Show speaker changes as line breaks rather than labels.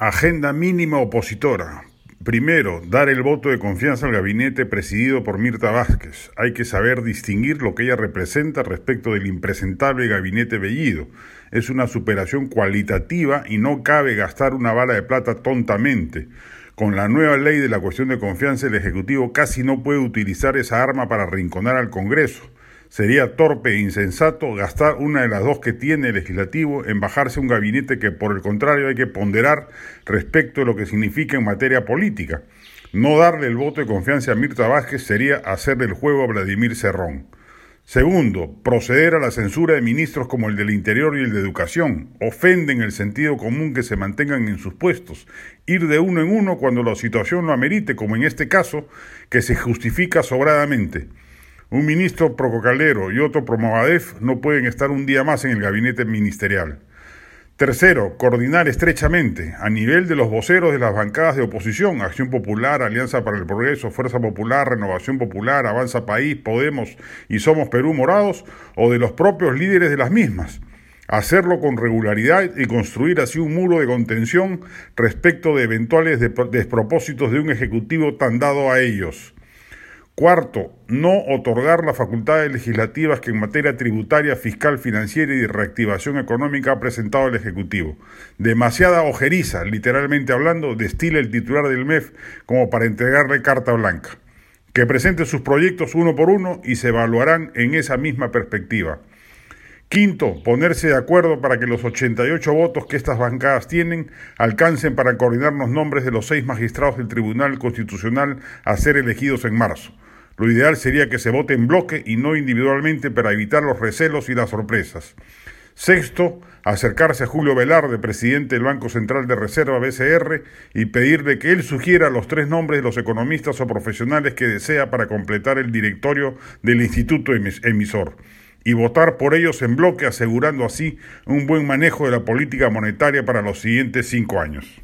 Agenda mínima opositora. Primero, dar el voto de confianza al gabinete presidido por Mirta Vázquez. Hay que saber distinguir lo que ella representa respecto del impresentable gabinete Bellido. Es una superación cualitativa y no cabe gastar una bala de plata tontamente. Con la nueva ley de la cuestión de confianza, el Ejecutivo casi no puede utilizar esa arma para rinconar al Congreso. Sería torpe e insensato gastar una de las dos que tiene el legislativo en bajarse un gabinete que por el contrario hay que ponderar respecto de lo que significa en materia política. No darle el voto de confianza a Mirta Vázquez sería hacerle el juego a Vladimir Cerrón. Segundo, proceder a la censura de ministros como el del Interior y el de Educación. Ofenden el sentido común que se mantengan en sus puestos. Ir de uno en uno cuando la situación lo amerite, como en este caso, que se justifica sobradamente. Un ministro Prococalero y otro Promovadef no pueden estar un día más en el gabinete ministerial. Tercero, coordinar estrechamente a nivel de los voceros de las bancadas de oposición, Acción Popular, Alianza para el Progreso, Fuerza Popular, Renovación Popular, Avanza País, Podemos y Somos Perú Morados, o de los propios líderes de las mismas. Hacerlo con regularidad y construir así un muro de contención respecto de eventuales despropósitos de un Ejecutivo tan dado a ellos. Cuarto, no otorgar las facultades legislativas que en materia tributaria, fiscal, financiera y de reactivación económica ha presentado el Ejecutivo. Demasiada ojeriza, literalmente hablando, destila el titular del MEF como para entregarle carta blanca. Que presente sus proyectos uno por uno y se evaluarán en esa misma perspectiva. Quinto, ponerse de acuerdo para que los 88 votos que estas bancadas tienen alcancen para coordinar los nombres de los seis magistrados del Tribunal Constitucional a ser elegidos en marzo. Lo ideal sería que se vote en bloque y no individualmente para evitar los recelos y las sorpresas. Sexto, acercarse a Julio Velarde, presidente del Banco Central de Reserva BCR, y pedirle que él sugiera los tres nombres de los economistas o profesionales que desea para completar el directorio del instituto emisor y votar por ellos en bloque, asegurando así un buen manejo de la política monetaria para los siguientes cinco años.